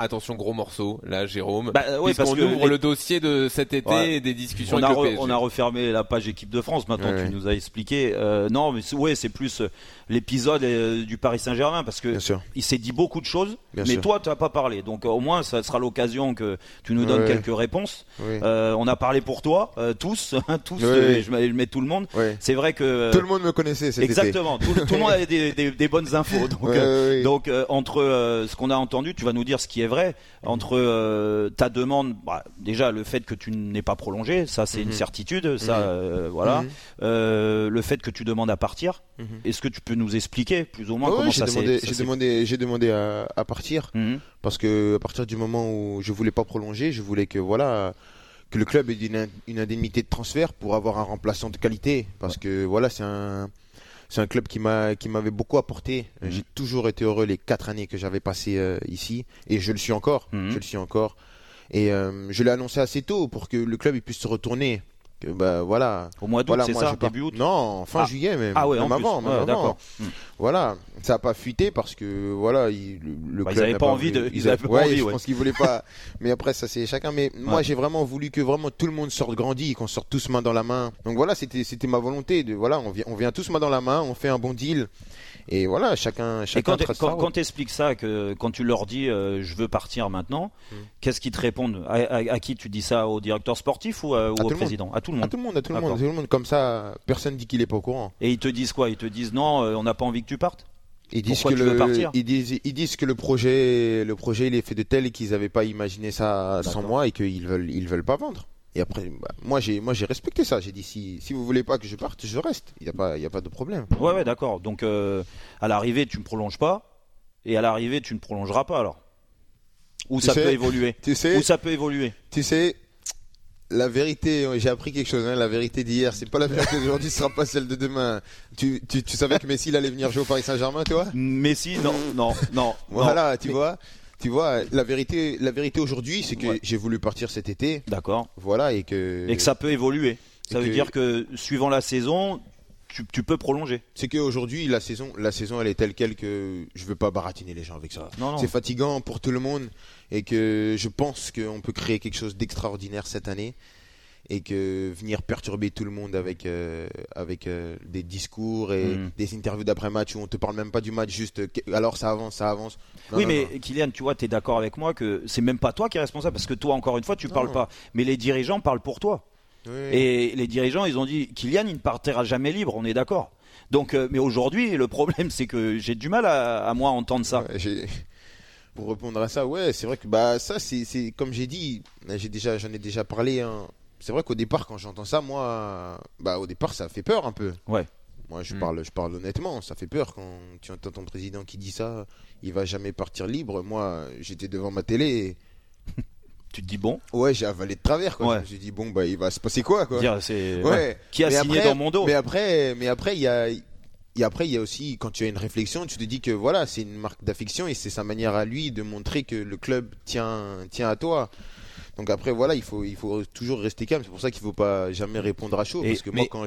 Attention gros morceau là Jérôme Bah, ouais, parce que ouvre les- le dossier de cet été Ouais. et des discussions On a, avec re- on a refermé la page équipe de France. Maintenant, Ouais, tu nous as expliqué. Euh, non, mais ouais, c'est plus euh, l'épisode euh, du Paris Saint-Germain parce que il s'est dit beaucoup de choses, Bien mais sûr. toi, tu n'as pas parlé. Donc, euh, au moins, ça sera l'occasion que tu nous donnes quelques réponses. Oui. Euh, on a parlé pour toi, euh, tous, hein, tous. Euh, ouais. je mets tout le monde. C'est vrai que euh, Tout le monde me connaissait cet été. exactement. Tout, le- tout le monde avait des, des- des bonnes infos. Donc, euh, donc euh, entre euh, ce qu'on a entendu, tu vas nous dire ce qui est vrai. Entre euh, ta demande, bah, déjà le fait que tu n'es pas prolongé, ça c'est une Mhm. certitude, ça Mhm. euh, voilà. Mhm. Euh, le fait que tu demandes à partir, est-ce que tu peux nous expliquer plus ou moins comment ouais, ça s'est j'ai demandé, j'ai demandé à, à partir parce que à partir du moment où je voulais pas prolonger, je voulais que voilà que le club ait une, une indemnité de transfert pour avoir un remplaçant de qualité parce que voilà c'est un c'est un club qui m'a qui m'avait beaucoup apporté. Mhm. J'ai toujours été heureux les quatre années que j'avais passées euh, ici et je le suis encore. Mhm. Je le suis encore. Et euh, je l'ai annoncé assez tôt pour que le club il puisse se retourner. Que, bah voilà. Au mois d'août, Voilà, c'est ça, pas- début août. Non, fin Ah. juillet même. Ah ouais, même en plus. avant, même Ouais, avant. d'accord. Mhm. Voilà, ça a pas fuité parce que voilà, il, le, Bah, ils club avaient n'a pas envie de- ils avaient pas ouais, envie, je pense qu'ils voulaient pas. Mais après, ça c'est chacun. Mais moi, j'ai vraiment voulu que vraiment tout le monde sorte grandi, qu'on sorte tous main dans la main. Donc voilà, c'était c'était ma volonté de voilà, on vient on vient tous main dans la main, on fait un bon deal. Et voilà, chacun Et chacun quand, trace quand, quand t'expliques ça, que quand tu leur dis euh, je veux partir maintenant, Mhm. qu'est-ce qu'ils te répondent? À, à- à qui tu dis ça? Au directeur sportif ou, tout au président? À tout le à monde. tout le monde, à tout le monde, à tout le monde. Comme ça, personne dit qu'il est pas au courant. Et ils te disent quoi? Ils te disent non, euh, on n'a pas envie que tu partes? Ils disent Pourquoi que tu veux le, partir? ils disent, ils disent que le projet, le projet, il est fait de tel et qu'ils n'avaient pas imaginé ça sans moi et qu'ils veulent, ils veulent pas vendre. Et après, bah, moi j'ai, moi j'ai respecté ça. J'ai dit si, si vous voulez pas que je parte, je reste. Il y a pas, il y a pas de problème. Ouais, ouais, d'accord. Donc euh, à l'arrivée, tu ne prolonges pas, et à l'arrivée, tu ne prolongeras pas alors. Ou ça sais- peut évoluer. Tu sais, Ou ça peut évoluer. tu sais, la vérité, j'ai appris quelque chose. Hein, la vérité d'hier, c'est pas la vérité d'aujourd'hui, ce sera pas celle de demain. Tu, tu, tu savais que Messi il allait venir jouer au Paris Saint-Germain, toi? Messi, non, non, non. Voilà, tu Mais- vois. Tu vois, la vérité, la vérité aujourd'hui, c'est que Ouais. j'ai voulu partir cet été. D'accord. Voilà, et que. Et que ça peut évoluer. Ça veut que- dire que suivant la saison, tu, tu peux prolonger. C'est qu'aujourd'hui, la saison, la saison, elle est telle quelle que je veux pas baratiner les gens avec ça. Non, non. C'est fatigant pour tout le monde et que je pense qu'on peut créer quelque chose d'extraordinaire cette année et que venir perturber tout le monde avec euh, avec euh, des discours et Mhm. des interviews d'après match où on te parle même pas du match, juste alors ça avance, ça avance. Non, oui, non, mais non. Kylian, tu vois, tu es d'accord avec moi que c'est même pas toi qui es responsable parce que toi, encore une fois, tu parles pas. Mais les dirigeants parlent pour toi. Oui. Et les dirigeants, ils ont dit Kylian, il ne partira jamais libre, on est d'accord. Donc, euh, mais aujourd'hui, le problème, c'est que j'ai du mal à, à moi entendre ça. Ouais, Pour répondre à ça, ouais, c'est vrai que bah ça c'est comme j'ai dit, j'ai déjà j'en ai déjà parlé. hein. C'est vrai qu'au départ quand j'entends ça, moi, bah au départ ça fait peur un peu. Ouais. Moi je Mm. parle je parle honnêtement, ça fait peur quand tu entends ton président qui dit ça, il va jamais partir libre. Moi j'étais devant ma télé, et, Tu te dis bon, ouais j'ai avalé de travers quoi. Ouais. Je me suis dit bon bah il va se passer quoi quoi. dire c'est Ouais. ouais. qui a Mais signé après- dans mon dos? Mais après, mais après, il y a, et après, il y a aussi, quand tu as une réflexion, tu te dis que voilà, c'est une marque d'affection et c'est sa manière à lui de montrer que le club tient, tient à toi. Donc après, voilà, il faut, il faut toujours rester calme. C'est pour ça qu'il faut pas jamais répondre à chaud. Et- parce que mais- moi, quand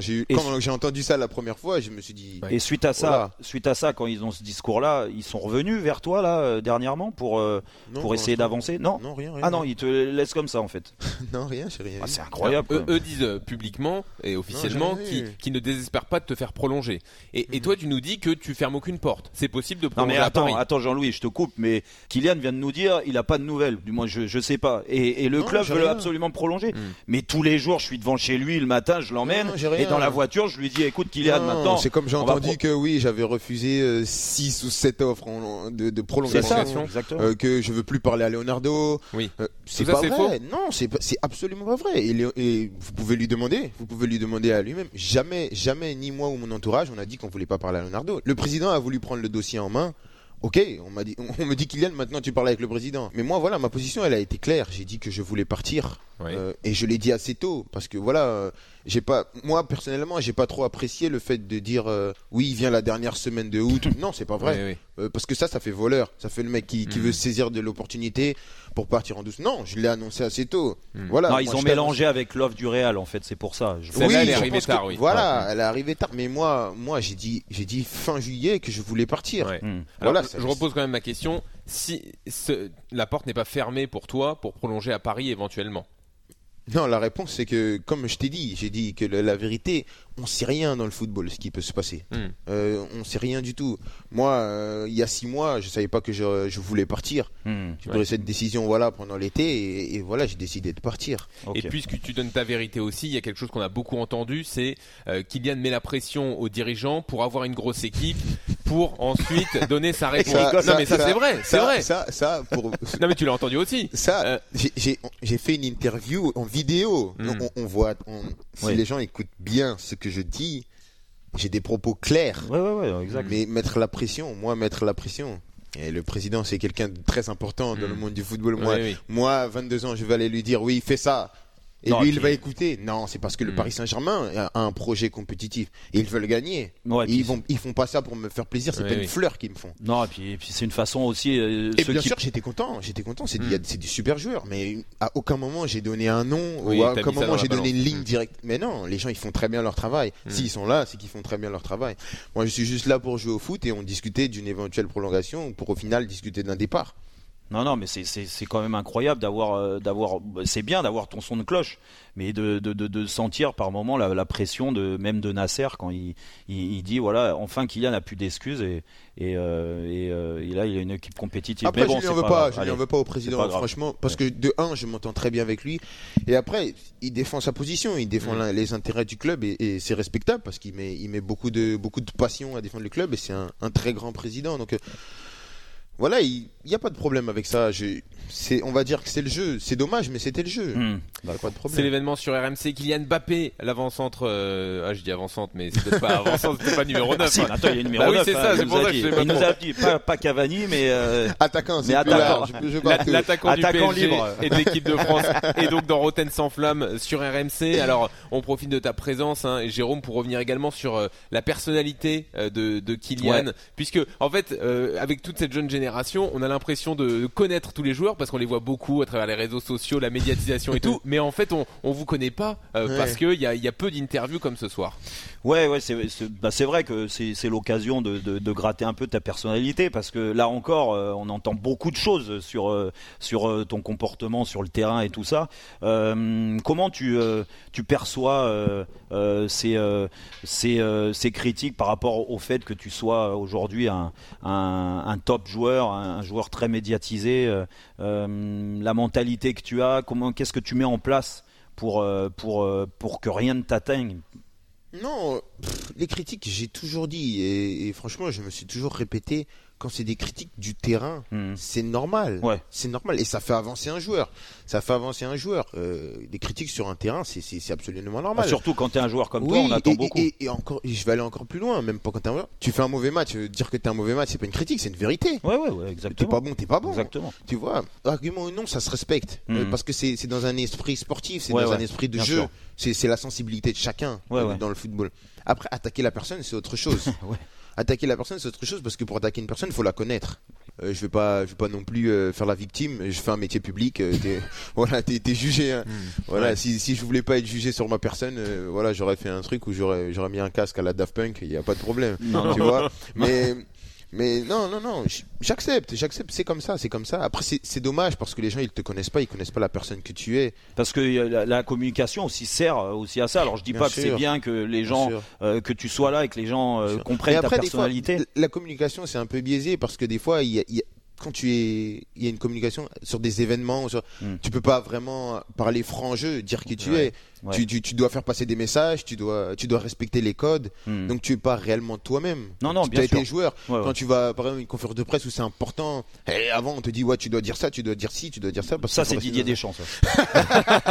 j'ai entendu ça la première fois, je me suis dit, Et suite à ça, Voilà. suite à ça, quand ils ont ce discours-là, ils sont revenus vers toi là euh, dernièrement pour euh, non, pour essayer d'avancer? Non? Non, rien, rien. Ah non, ils te laissent comme ça en fait. non, rien, j'ai rien. Ah, c'est incroyable. eux, disent euh, publiquement et officiellement Non, qu'ils ne désespèrent pas de te faire prolonger. Et, et toi, tu nous dis que tu fermes aucune porte. C'est possible de Non prolonger mais à attends, Paris. attends Jean-Louis, je te coupe, mais Kylian vient de nous dire, il a pas de nouvelles. Du moins, je je sais pas. Et, et le Non, club veut absolument me prolonger. Mm. Mais tous les jours, je suis devant chez lui le matin, je l'emmène. Et dans la voiture, je lui dis, écoute Kylian, Non, maintenant. c'est comme j'ai entendu pro- que oui, j'avais refusé 6 ou 7 offres en- de, prolongation. Euh, que je veux plus parler à Leonardo. Oui. Euh, c'est pas vrai. Non, c'est absolument pas vrai. Et vous pouvez lui demander. Vous pouvez lui demander à lui-même. Jamais, jamais, ni moi ou mon entourage, on a dit qu'on voulait pas parler à Leonardo. Le président a voulu prendre le dossier en main. Ok, on m'a dit, on me dit Kylian, maintenant tu parles avec le président. Mais moi, voilà, ma position, elle a été claire. J'ai dit que je voulais partir. Euh, et je l'ai dit assez tôt parce que voilà, euh, j'ai pas, moi personnellement, j'ai pas trop apprécié le fait de dire euh, oui, il vient la dernière semaine de août. non, c'est pas vrai. Oui, oui. Euh, parce que ça, ça fait voleur. Ça fait le mec qui, qui Mm. veut saisir de l'opportunité pour partir en douce. Non, je l'ai annoncé assez tôt. Mm. Voilà. Non, moi, ils ont mélangé avec l'offre du Real, en fait, c'est pour ça. Je- Celle-là, elle est arrivée que- tard, oui. Voilà, elle est arrivée tard. Mais moi, moi, j'ai dit, j'ai dit fin juillet que je voulais partir. Ouais. Hmm. Alors, Voilà, je- ça- je repose quand même ma question. Si ce- la porte n'est pas fermée pour toi pour prolonger à Paris éventuellement. Non, la réponse c'est que, comme je t'ai dit, j'ai dit que la vérité, on sait rien dans le football ce qui peut se passer. Hmm. Euh, on sait rien du tout. Moi, euh, il y a six mois, je savais pas que je, je voulais partir. Hmm. J'ai Ouais. pris cette décision voilà pendant l'été et, et voilà, j'ai décidé de partir. Et puisque tu donnes ta vérité aussi, il y a quelque chose qu'on a beaucoup entendu, c'est euh, Kylian met la pression aux dirigeants pour avoir une grosse équipe, pour ensuite donner sa réponse. Ça- non ça- mais ça, ça- c'est vrai, c'est vrai. ça, ça, pour Non mais tu l'as entendu aussi. ça, Euh, j'ai- fait une interview en vidéo. Mm. On, on voit, on- si Oui. les gens écoutent bien ce que je dis, j'ai des propos clairs. Ouais, ouais, ouais, exact. Mais mettre la pression, moi mettre la pression. Et le président, c'est quelqu'un de très important dans Mm. le monde du football. Moi, Oui, oui. moi, 22 ans, je vais aller lui dire oui, fais ça. Et Non, lui, il va écouter. Non, c'est parce que le Mm. Paris Saint-Germain a un projet compétitif et ils veulent gagner. Ouais, Et puis- ils vont, ils font pas ça pour me faire plaisir. C'est Oui, pas oui. une fleur qu'ils me font. Non, et puis, puis c'est une façon aussi. euh, Et bien qui- sûr, j'étais content. J'étais content. C'est Mm. des super joueurs, mais à aucun moment j'ai donné un nom Oui, ou à aucun moment j'ai donné une ligne Mm. directe. Mais non, les gens ils font très bien leur travail. Mm. S'ils sont là, c'est qu'ils font très bien leur travail. Moi, je suis juste là pour jouer au foot et on discutait d'une éventuelle prolongation pour au final discuter d'un départ. Non, non, mais c'est- quand même incroyable d'avoir, euh, d'avoir. C'est bien d'avoir ton son de cloche, mais de, de, de, de sentir par moment la, la pression de même de Nasser quand il, il, il dit voilà, enfin Kylian n'a plus d'excuses et et, euh, et, euh, et là il a une équipe compétitive. Après, mais bon, je en veux pas grave. je Allez. veux pas au président, franchement, parce que de un, je m'entends très bien avec lui, et après, il défend sa position, il défend Mm. les intérêts du club, et, et c'est respectable parce qu'il met, il met beaucoup de, beaucoup de passion à défendre le club, et c'est un, un très grand président, donc. Voilà, il n'y a pas de problème avec ça. Je, c'est, on va dire que c'est le jeu. C'est dommage, mais c'était le jeu. Hmm. Pas de C'est l'événement sur RMC. Kylian Mbappé, l'avant-centre. euh, Ah, je dis avant-centre, mais c'est peut-être pas avant-centre, c'était pas numéro 9. Ah, si, hein. attends, il y a une numéro Bah oui, 9, c'est hein, ça, c'est pour ça que je pas Il nous trop. a dit pas, pas Cavani, mais euh, Attaquant, c'est Mais attaquant. Je, je. L'attaquant du PSG libre. et de l'équipe de France et donc dans Rotten sans flamme sur RMC. Alors on profite de ta présence, hein, et Jérôme, pour revenir également sur euh, la personnalité euh, de, de Kylian, Ouais. puisque en fait euh, avec toute cette jeune génération, on a l'impression de connaître tous les joueurs parce qu'on les voit beaucoup à travers les réseaux sociaux, la médiatisation et tout, mais en fait on on vous connaît pas euh, Ouais. parce qu'il y a, il y a peu d'interviews comme ce soir. Ouais, ouais, c'est bah, vrai que c'est l'occasion de, de, de gratter un peu ta personnalité parce que là encore, euh, on entend beaucoup de choses sur euh, sur euh, ton comportement sur le terrain et tout ça. Comment tu tu perçois ces ces ces critiques par rapport au fait que tu sois aujourd'hui un, un un top joueur, un, un joueur très médiatisé, la mentalité que tu as, comment qu'est-ce que tu mets en place pour euh, pour euh, pour que rien ne t'atteigne? Non, les critiques, j'ai toujours dit, et franchement, je me suis toujours répété, quand c'est des critiques du terrain, Hmm. c'est normal. Ouais. C'est normal. Et ça fait avancer un joueur. Ça fait avancer un joueur. Euh, des critiques sur un terrain, c'est- absolument normal. Ah, surtout quand tu es un joueur comme oui, toi, on attend et, beaucoup. Et, et encore, je vais aller encore plus loin, même pas quand t'es un joueur. Tu fais un mauvais match, euh, dire que t'es un mauvais match, c'est pas une critique, c'est une vérité. Ouais, ouais, ouais, T'es exactement. pas bon, t'es pas bon. Exactement. Tu vois, argument ou non, ça se respecte. Euh, Mhm. parce que c'est dans un esprit sportif, c'est Ouais, dans ouais, un esprit de bien jeu. C'est la sensibilité de chacun ouais. dans le football. Après, attaquer la personne, c'est autre chose. Ouais. Attaquer la personne, c'est autre chose parce que pour attaquer une personne, il faut la connaître. Euh, je vais pas, je vais pas non plus euh, faire la victime. Je fais un métier public. euh, t'es- voilà, t'es t'es jugé. hein. Voilà, Ouais. si, si je voulais pas être jugé sur ma personne, voilà, j'aurais fait un truc où j'aurais j'aurais mis un casque à la Daft Punk. Il y a pas de problème. Non, tu non. vois. Mais mais non, non, non. J'accepte, j'accepte. C'est comme ça, c'est comme ça. Après, c'est dommage parce que les gens ils te connaissent pas, ils connaissent pas la personne que tu es. Parce que euh, la, la communication aussi sert euh, aussi à ça. Alors je dis Bien pas que c'est bien que les gens, euh, que tu sois là et que les gens euh, comprennent ta fois, personnalité. la communication, c'est un peu biaisé parce que des fois, il y a, y a- quand tu es, il y a une communication sur des événements, sur, Mm. tu peux pas vraiment parler franc jeu, dire qui tu Ouais. es. Ouais. Tu, tu, tu dois faire passer des messages, tu dois, tu dois respecter les codes. Hmm. Donc tu es pas réellement toi-même. Non, non, tu bien as été sûr. joueur. Ouais, ouais. Quand tu vas, par exemple, une conférence de presse où c'est important, et avant on te dit ouais, tu dois dire ça, tu dois dire ci, tu dois dire ça. Parce Ça c'est Didier Deschamps. Ça,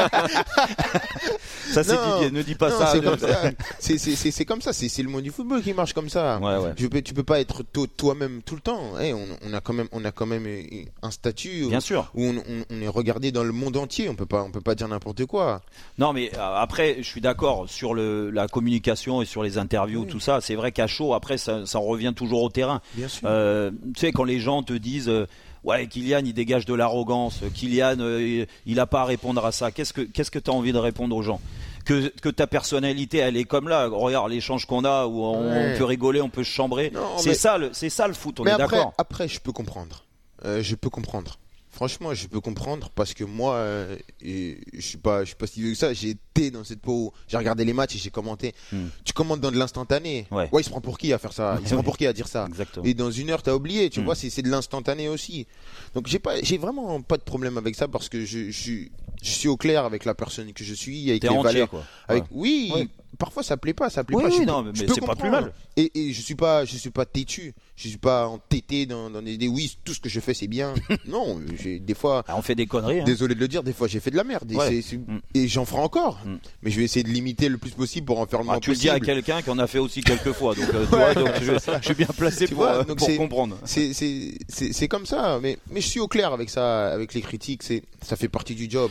ça c'est Didier. Ne dis pas Non, ça. c'est comme ça. C'est- comme ça. C'est le monde du football qui marche comme ça. Tu peux, tu peux pas être to- toi-même tout le temps. Eh, on, on a quand même, on a quand même un statut Bien où, sûr. où on, on- on est regardé dans le monde entier. On peut pas, on peut pas dire n'importe quoi. Non, mais après, je suis d'accord sur le, la communication et sur les interviews, Oui. tout ça. C'est vrai qu'à chaud, après, ça, ça revient toujours au terrain. Bien sûr. Euh, tu sais, quand les gens te disent, euh, ouais, Kylian, il dégage de l'arrogance. Kylian, euh, il a pas à répondre à ça. Qu'est-ce que, qu'est-ce que t'as envie de répondre aux gens? Que, que ta personnalité, elle est comme là. Regarde l'échange qu'on a où on, Ouais. on peut rigoler, on peut se chambrer. C'est mais- ça, le, c'est ça le foot. On Mais est après, d'accord. après, je peux comprendre. Euh, je peux comprendre. Franchement, je peux comprendre parce que moi, euh, et je suis pas, je suis pas si vieux que ça. J'ai été dans cette peau. où J'ai regardé les matchs et j'ai commenté. Hmm. Tu commentes dans de l'instantané. Ouais. il se prend pour qui à faire ça? Il se prend pour qui à dire ça? Exactement. Et dans une heure, t'as oublié. Tu Hmm. vois, c'est c'est de l'instantané aussi. Donc j'ai pas, j'ai vraiment pas de problème avec ça parce que je, je suis, je suis au clair avec la personne que je suis, avec T'es les entier, valeurs. quoi. Avec, Ouais. oui, Ouais. Parfois ça plaît pas, ça plaît Oui, pas. oui, je non, peux- mais c'est pas plus mal. Et, et je suis pas, je suis pas têtu. Je suis pas entêté dans, dans des, des oui, tout ce que je fais c'est bien. non, j'ai des fois. Ah, on fait des conneries. hein. Désolé de le dire, des fois j'ai fait de la merde et, Ouais. Mm. et j'en ferai encore. Mm. Mais je vais essayer de limiter le plus possible pour en faire le moins Ah, tu le dis à quelqu'un qui en a fait aussi quelques fois, donc, euh, donc je, je suis bien placé Tu pour, vois, euh, donc pour c'est- comprendre. C'est c'est c'est c'est comme ça, mais mais je suis au clair avec ça, avec les critiques. C'est ça fait partie du job.